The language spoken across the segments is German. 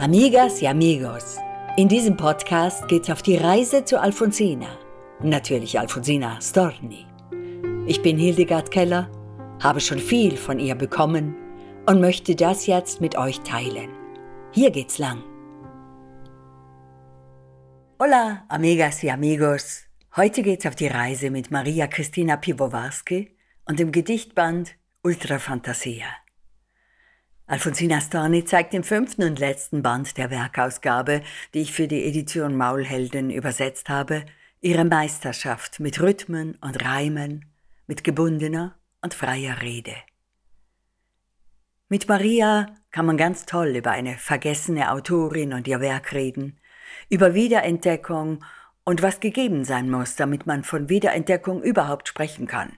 Amigas y amigos, in diesem Podcast geht's auf die Reise zu Alfonsina. Natürlich Alfonsina Storni. Ich bin Hildegard Keller, habe schon viel von ihr bekommen und möchte das jetzt mit euch teilen. Hier geht's lang. Hola, amigas y amigos. Heute geht's auf die Reise mit Maria Christina Piwowarski und dem Gedichtband Ultra Fantasia. Alfonsina Storni zeigt im fünften und letzten Band der Werkausgabe, die ich für die Edition Maulhelden übersetzt habe, ihre Meisterschaft mit Rhythmen und Reimen, mit gebundener und freier Rede. Mit Maria kann man ganz toll über eine vergessene Autorin und ihr Werk reden, über Wiederentdeckung und was gegeben sein muss, damit man von Wiederentdeckung überhaupt sprechen kann.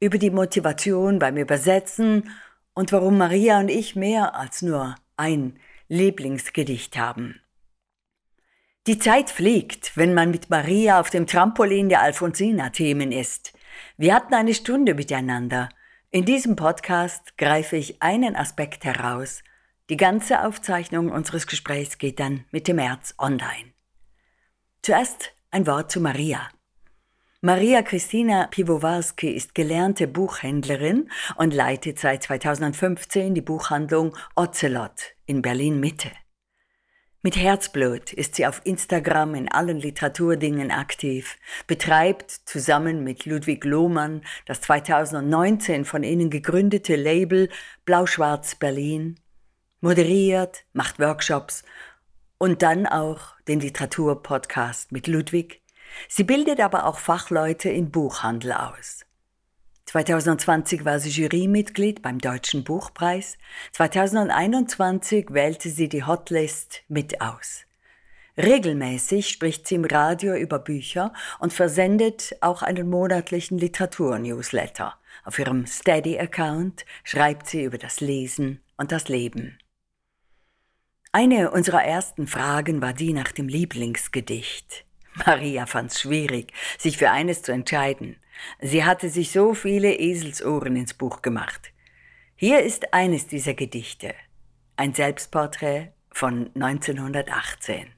Über die Motivation beim Übersetzen und warum Maria und ich mehr als nur ein Lieblingsgedicht haben. Die Zeit fliegt, wenn man mit Maria auf dem Trampolin der Alfonsina-Themen ist. Wir hatten eine Stunde miteinander. In diesem Podcast greife ich einen Aspekt heraus. Die ganze Aufzeichnung unseres Gesprächs geht dann Mitte März online. Zuerst ein Wort zu Maria. Maria Christina Piwowarski ist gelernte Buchhändlerin und leitet seit 2015 die Buchhandlung Ocelot in Berlin Mitte. Mit Herzblut ist sie auf Instagram in allen Literaturdingen aktiv, betreibt zusammen mit Ludwig Lohmann das 2019 von ihnen gegründete Label Blau-Schwarz Berlin, moderiert, macht Workshops und dann auch den Literaturpodcast mit Ludwig Sie bildet aber auch Fachleute in Buchhandel aus. 2020 war sie Jurymitglied beim Deutschen Buchpreis. 2021 wählte sie die Hotlist mit aus. Regelmäßig spricht sie im Radio über Bücher und versendet auch einen monatlichen Literaturnewsletter. Auf ihrem Steady-Account schreibt sie über das Lesen und das Leben. Eine unserer ersten Fragen war die nach dem Lieblingsgedicht. Maria fand's schwierig, sich für eines zu entscheiden. Sie hatte sich so viele Eselsohren ins Buch gemacht. Hier ist eines dieser Gedichte, ein Selbstporträt von 1918.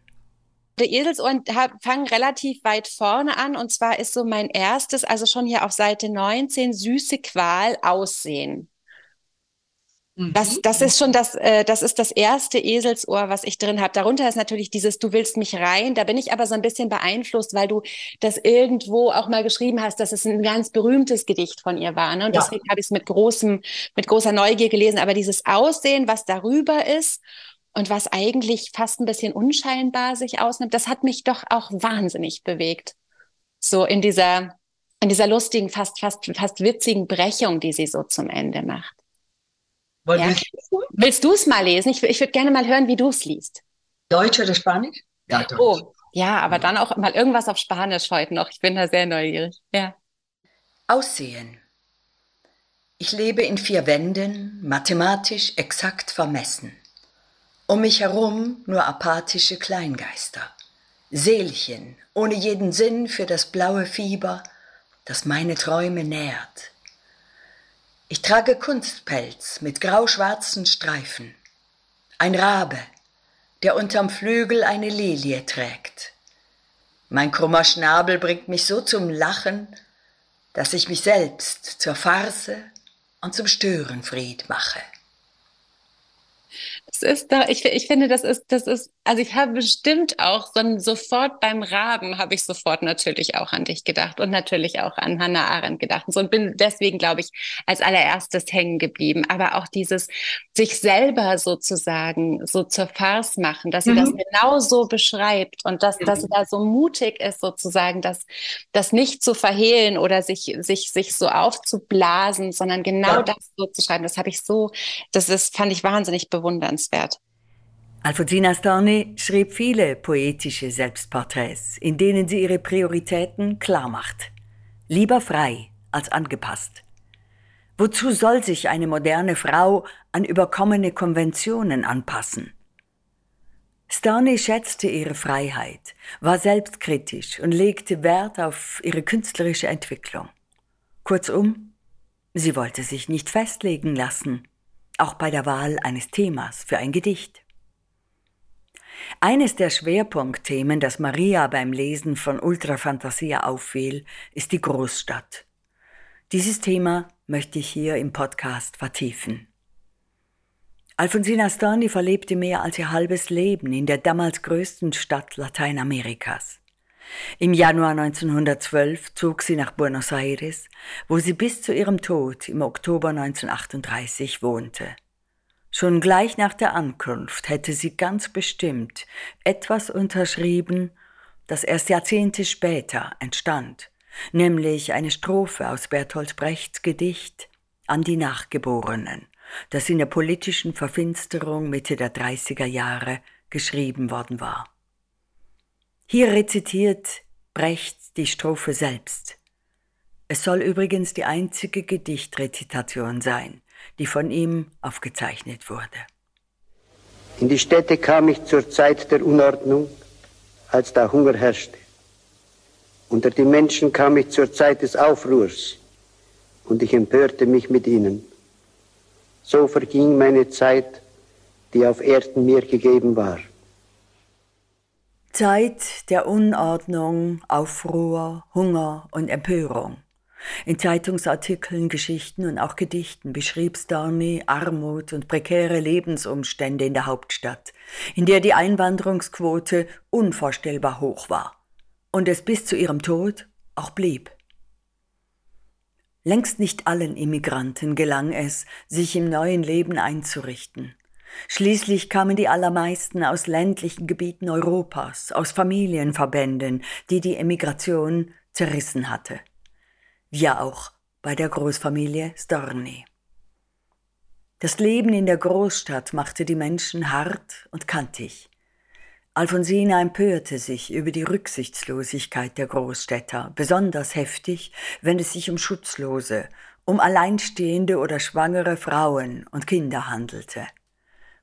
Die Eselsohren fangen relativ weit vorne an und zwar ist so mein erstes, also schon hier auf Seite 19, süße Qual aussehen. Das, mhm. das ist schon das, äh, das ist das erste Eselsohr, was ich drin habe. Darunter ist natürlich dieses Du willst mich rein. Da bin ich aber so ein bisschen beeinflusst, weil du das irgendwo auch mal geschrieben hast, dass es ein ganz berühmtes Gedicht von ihr war. Ne? Und ja. deswegen habe ich es mit großem, mit großer Neugier gelesen. Aber dieses Aussehen, was darüber ist und was eigentlich fast ein bisschen unscheinbar sich ausnimmt, das hat mich doch auch wahnsinnig bewegt. So in dieser, in dieser lustigen, fast, fast, fast witzigen Brechung, die sie so zum Ende macht. Ja. Willst du es mal lesen? Ich, ich würde gerne mal hören, wie du es liest. Deutsch oder Spanisch? Ja, Deutsch. Oh, ja, aber dann auch mal irgendwas auf Spanisch heute noch. Ich bin da sehr neugierig. Ja. Aussehen. Ich lebe in vier Wänden, mathematisch exakt vermessen. Um mich herum nur apathische Kleingeister. Seelchen, ohne jeden Sinn für das blaue Fieber, das meine Träume nährt. Ich trage Kunstpelz mit grauschwarzen Streifen. Ein Rabe, der unterm Flügel eine Lilie trägt. Mein krummer Schnabel bringt mich so zum Lachen, dass ich mich selbst zur Farce und zum Störenfried mache. Es ist da, ich, ich finde, das ist, das ist, also ich habe bestimmt auch so ein, sofort beim Raben habe ich sofort natürlich auch an dich gedacht und natürlich auch an Hannah Arendt gedacht und so und bin deswegen, glaube ich, als allererstes hängen geblieben. Aber auch dieses sich selber sozusagen so zur Farce machen, dass sie mhm. das genau so beschreibt und dass, mhm. dass sie da so mutig ist, sozusagen, das, das nicht zu verhehlen oder sich, sich, sich so aufzublasen, sondern genau ja. das so zu schreiben. Das habe ich so, das ist, fand ich wahnsinnig bewundernswert bemerkenswert. Alfonsina Storni schrieb viele poetische Selbstporträts, in denen sie ihre Prioritäten klar macht. Lieber frei als angepasst. Wozu soll sich eine moderne Frau an überkommene Konventionen anpassen? Storni schätzte ihre Freiheit, war selbstkritisch und legte Wert auf ihre künstlerische Entwicklung. Kurzum, sie wollte sich nicht festlegen lassen, auch bei der Wahl eines Themas für ein Gedicht. Eines der Schwerpunktthemen, das Maria beim Lesen von Ultrafantasia auffiel, ist die Großstadt. Dieses Thema möchte ich hier im Podcast vertiefen. Alfonsina Storni verlebte mehr als ihr halbes Leben in der damals größten Stadt Lateinamerikas. Im Januar 1912 zog sie nach Buenos Aires, wo sie bis zu ihrem Tod im Oktober 1938 wohnte. Schon gleich nach der Ankunft hätte sie ganz bestimmt etwas unterschrieben, das erst Jahrzehnte später entstand, nämlich eine Strophe aus Bertolt Brechts Gedicht an die Nachgeborenen, das in der politischen Verfinsterung Mitte der 30er Jahre geschrieben worden war. Hier rezitiert Brecht die Strophe selbst. Es soll übrigens die einzige Gedichtrezitation sein, die von ihm aufgezeichnet wurde. In die Städte kam ich zur Zeit der Unordnung, als da Hunger herrschte. Unter die Menschen kam ich zur Zeit des Aufruhrs und ich empörte mich mit ihnen. So verging meine Zeit, die auf Erden mir gegeben war. Zeit der Unordnung, Aufruhr, Hunger und Empörung. In Zeitungsartikeln, Geschichten und auch Gedichten beschrieb Storni Armut und prekäre Lebensumstände in der Hauptstadt, in der die Einwanderungsquote unvorstellbar hoch war und es bis zu ihrem Tod auch blieb. Längst nicht allen Immigranten gelang es, sich im neuen Leben einzurichten. Schließlich kamen die allermeisten aus ländlichen Gebieten Europas, aus Familienverbänden, die die Emigration zerrissen hatte. Wie auch bei der Großfamilie Storni. Das Leben in der Großstadt machte die Menschen hart und kantig. Alfonsina empörte sich über die Rücksichtslosigkeit der Großstädter, besonders heftig, wenn es sich um Schutzlose, um alleinstehende oder schwangere Frauen und Kinder handelte.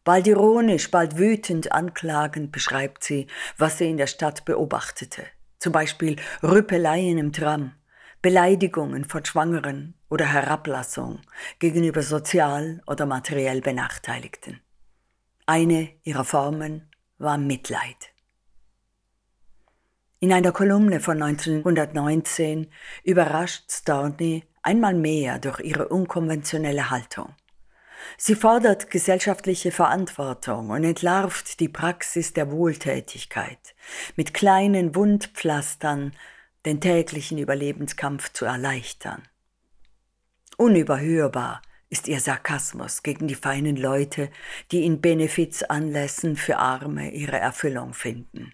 Bald ironisch, bald wütend anklagend beschreibt sie, was sie in der Stadt beobachtete. Zum Beispiel Rüppeleien im Tram, Beleidigungen von Schwangeren oder Herablassung gegenüber sozial oder materiell Benachteiligten. Eine ihrer Formen war Mitleid. In einer Kolumne von 1919 überrascht Storni einmal mehr durch ihre unkonventionelle Haltung. Sie fordert gesellschaftliche Verantwortung und entlarvt die Praxis der Wohltätigkeit, mit kleinen Wundpflastern den täglichen Überlebenskampf zu erleichtern. Unüberhörbar ist ihr Sarkasmus gegen die feinen Leute, die in Benefizanlässen für Arme ihre Erfüllung finden.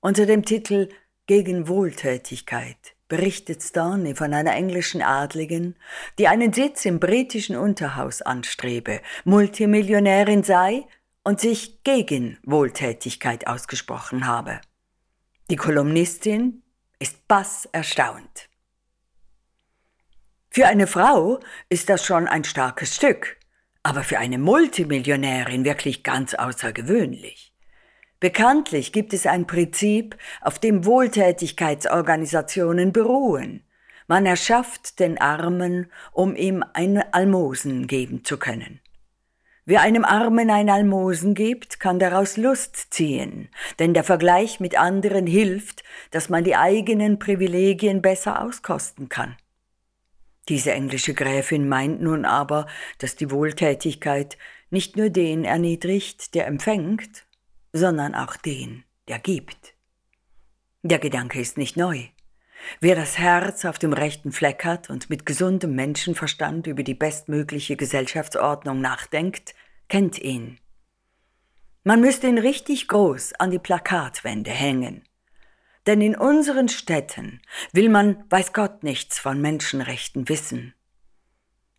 Unter dem Titel Gegen Wohltätigkeit berichtet Storney von einer englischen Adligen, die einen Sitz im britischen Unterhaus anstrebe, Multimillionärin sei und sich gegen Wohltätigkeit ausgesprochen habe. Die Kolumnistin ist bass erstaunt. Für eine Frau ist das schon ein starkes Stück, aber für eine Multimillionärin wirklich ganz außergewöhnlich. Bekanntlich gibt es ein Prinzip, auf dem Wohltätigkeitsorganisationen beruhen. Man erschafft den Armen, um ihm ein Almosen geben zu können. Wer einem Armen ein Almosen gibt, kann daraus Lust ziehen, denn der Vergleich mit anderen hilft, dass man die eigenen Privilegien besser auskosten kann. Diese englische Gräfin meint nun aber, dass die Wohltätigkeit nicht nur den erniedrigt, der empfängt, sondern auch den, der gibt. Der Gedanke ist nicht neu. Wer das Herz auf dem rechten Fleck hat und mit gesundem Menschenverstand über die bestmögliche Gesellschaftsordnung nachdenkt, kennt ihn. Man müsste ihn richtig groß an die Plakatwände hängen. Denn in unseren Städten will man, weiß Gott, nichts von Menschenrechten wissen.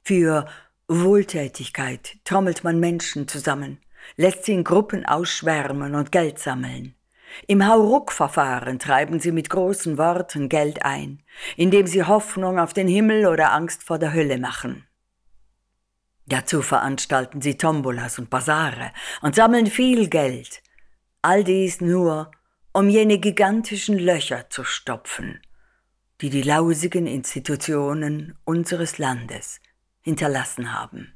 Für Wohltätigkeit trommelt man Menschen zusammen, lässt sie in Gruppen ausschwärmen und Geld sammeln. Im Hauruck-Verfahren treiben sie mit großen Worten Geld ein, indem sie Hoffnung auf den Himmel oder Angst vor der Hölle machen. Dazu veranstalten sie Tombolas und Basare und sammeln viel Geld. All dies nur, um jene gigantischen Löcher zu stopfen, die die lausigen Institutionen unseres Landes hinterlassen haben.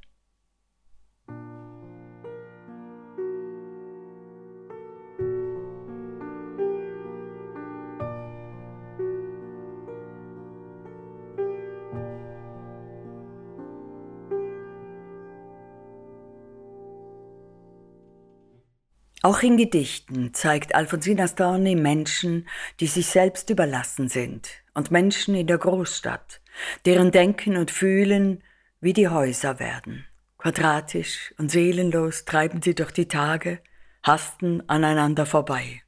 Auch in Gedichten zeigt Alfonsina Storni Menschen, die sich selbst überlassen sind und Menschen in der Großstadt, deren Denken und Fühlen wie die Häuser werden. Quadratisch und seelenlos treiben sie durch die Tage, hasten aneinander vorbei.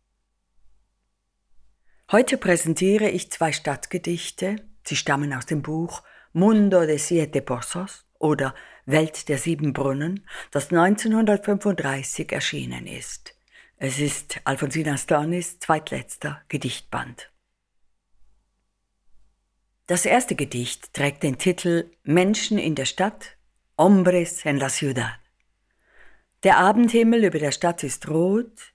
Heute präsentiere ich zwei Stadtgedichte. Sie stammen aus dem Buch Mundo de Siete Pozos oder Welt der sieben Brunnen, das 1935 erschienen ist. Es ist Alfonsina Stornis zweitletzter Gedichtband. Das erste Gedicht trägt den Titel Menschen in der Stadt, Hombres en la Ciudad. Der Abendhimmel über der Stadt ist rot,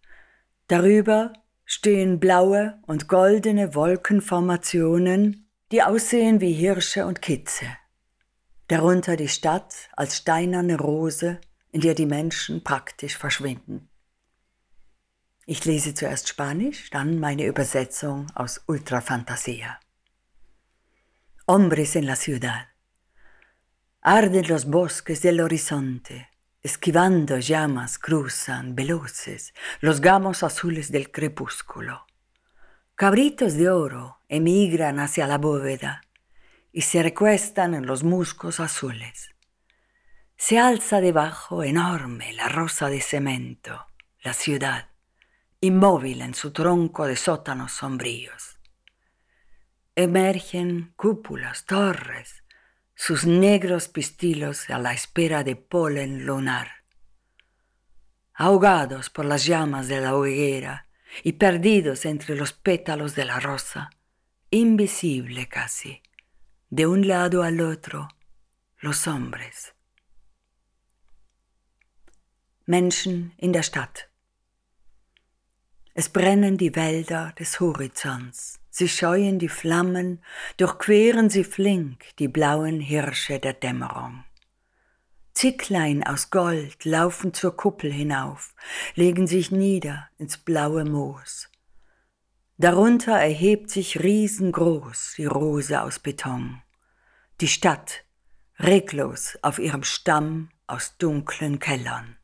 darüber stehen blaue und goldene Wolkenformationen, die aussehen wie Hirsche und Kitze. Darunter die Stadt als steinerne Rose, in der die Menschen praktisch verschwinden. Ich lese zuerst Spanisch, dann meine Übersetzung aus Ultrafantasia. Hombres en la ciudad. Arden los bosques del horizonte, esquivando llamas cruzan veloces los gamos azules del crepúsculo. Cabritos de oro emigran hacia la bóveda, y se recuestan en los musgos azules. Se alza debajo enorme la rosa de cemento, la ciudad, inmóvil en su tronco de sótanos sombríos. Emergen cúpulas, torres, sus negros pistilos a la espera de polen lunar. Ahogados por las llamas de la hoguera y perdidos entre los pétalos de la rosa, invisible casi de un lado al otro los hombres. Menschen in der Stadt. Es brennen die Wälder des Horizonts, sie scheuen die Flammen, durchqueren sie flink die blauen Hirsche der Dämmerung. Zicklein aus Gold laufen zur Kuppel hinauf, legen sich nieder ins blaue Moos. Darunter erhebt sich riesengroß die Rose aus Beton. Die Stadt, reglos auf ihrem Stamm aus dunklen Kellern.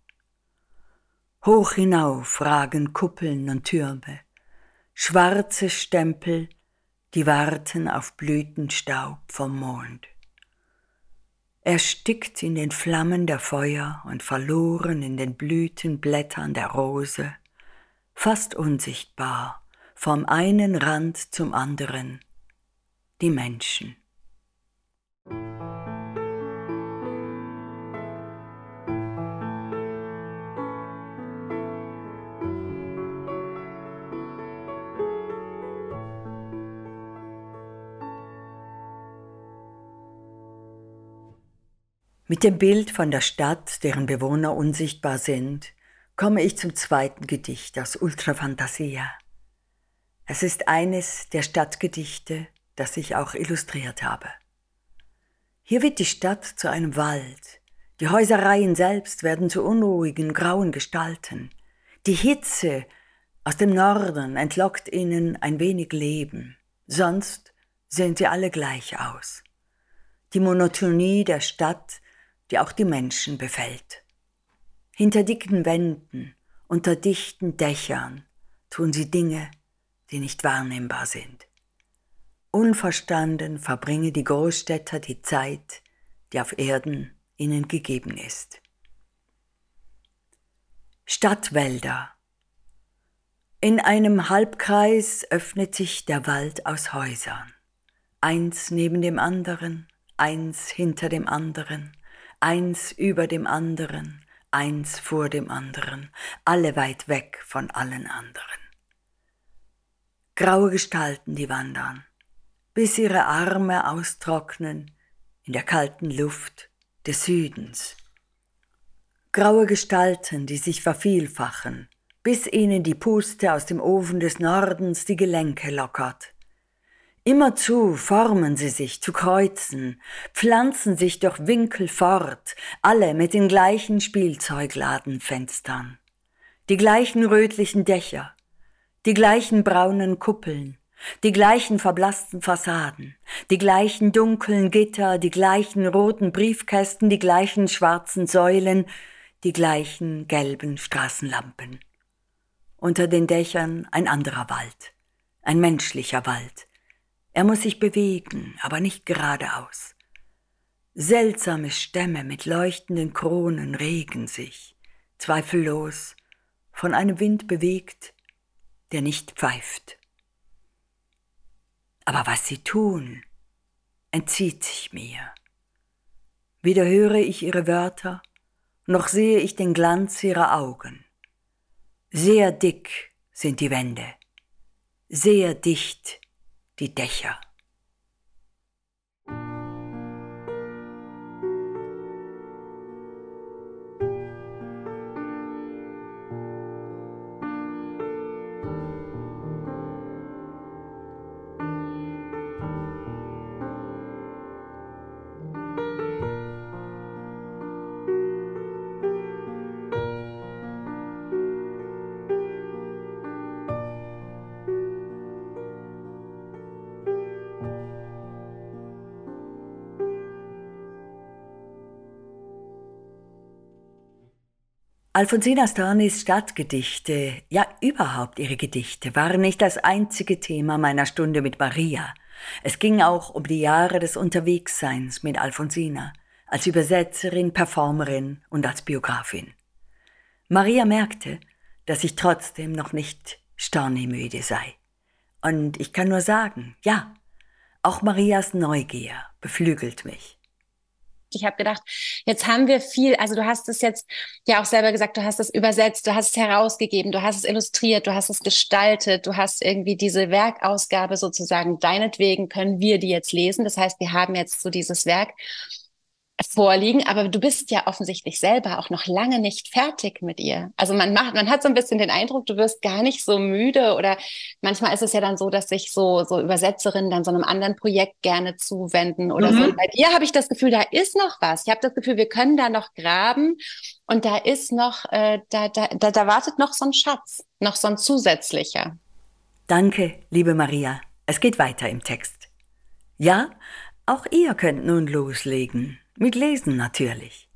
Hoch hinauf ragen Kuppeln und Türme, schwarze Stempel, die warten auf Blütenstaub vom Mond. Erstickt in den Flammen der Feuer und verloren in den Blütenblättern der Rose, fast unsichtbar, vom einen Rand zum anderen, die Menschen. Mit dem Bild von der Stadt, deren Bewohner unsichtbar sind, komme ich zum zweiten Gedicht aus Ultrafantasia. Es ist eines der Stadtgedichte, das ich auch illustriert habe. Hier wird die Stadt zu einem Wald, die Häusereien selbst werden zu unruhigen, grauen Gestalten. Die Hitze aus dem Norden entlockt ihnen ein wenig Leben, sonst sehen sie alle gleich aus. Die Monotonie der Stadt, die auch die Menschen befällt. Hinter dicken Wänden, unter dichten Dächern tun sie Dinge, die nicht wahrnehmbar sind. Unverstanden verbringen die Großstädter die Zeit, die auf Erden ihnen gegeben ist. Stadtwälder. In einem Halbkreis öffnet sich der Wald aus Häusern, eins neben dem anderen, eins hinter dem anderen, eins über dem anderen, eins vor dem anderen, alle weit weg von allen anderen. Graue Gestalten, die wandern, bis ihre Arme austrocknen in der kalten Luft des Südens. Graue Gestalten, die sich vervielfachen, bis ihnen die Puste aus dem Ofen des Nordens die Gelenke lockert. Immerzu formen sie sich zu Kreuzen, pflanzen sich durch Winkel fort, alle mit den gleichen Spielzeugladenfenstern, die gleichen rötlichen Dächer, die gleichen braunen Kuppeln, die gleichen verblassten Fassaden, die gleichen dunklen Gitter, die gleichen roten Briefkästen, die gleichen schwarzen Säulen, die gleichen gelben Straßenlampen. Unter den Dächern ein anderer Wald, ein menschlicher Wald. Er muss sich bewegen, aber nicht geradeaus. Seltsame Stämme mit leuchtenden Kronen regen sich, zweifellos, von einem Wind bewegt, der nicht pfeift. Aber was sie tun, entzieht sich mir. Weder höre ich ihre Wörter, noch sehe ich den Glanz ihrer Augen. Sehr dick sind die Wände, sehr dicht die Dächer. Alfonsina Stornis Stadtgedichte, ja überhaupt ihre Gedichte, waren nicht das einzige Thema meiner Stunde mit Maria. Es ging auch um die Jahre des Unterwegsseins mit Alfonsina, als Übersetzerin, Performerin und als Biografin. Maria merkte, dass ich trotzdem noch nicht stornimüde sei. Und ich kann nur sagen, ja, auch Marias Neugier beflügelt mich. Ich habe gedacht, jetzt haben wir viel, also du hast es jetzt ja auch selber gesagt, du hast es übersetzt, du hast es herausgegeben, du hast es illustriert, du hast es gestaltet, du hast irgendwie diese Werkausgabe sozusagen, deinetwegen können wir die jetzt lesen. Das heißt, wir haben jetzt so dieses Werk vorliegen, aber du bist ja offensichtlich selber auch noch lange nicht fertig mit ihr. Also man macht, man hat so ein bisschen den Eindruck, du wirst gar nicht so müde oder manchmal ist es ja dann so, dass sich so, so Übersetzerinnen dann so einem anderen Projekt gerne zuwenden oder mhm. so. Und bei dir habe ich das Gefühl, da ist noch was. Ich habe das Gefühl, wir können da noch graben und da ist noch, äh, da, da, da, da wartet noch so ein Schatz, noch so ein zusätzlicher. Danke, liebe Maria. Es geht weiter im Text. Ja, auch ihr könnt nun loslegen. Mit Lesen natürlich.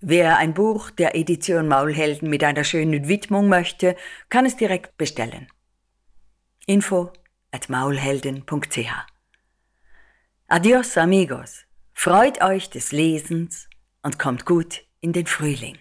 Wer ein Buch der Edition Maulhelden mit einer schönen Widmung möchte, kann es direkt bestellen. Info at maulhelden.ch Adios amigos, freut euch des Lesens und kommt gut in den Frühling.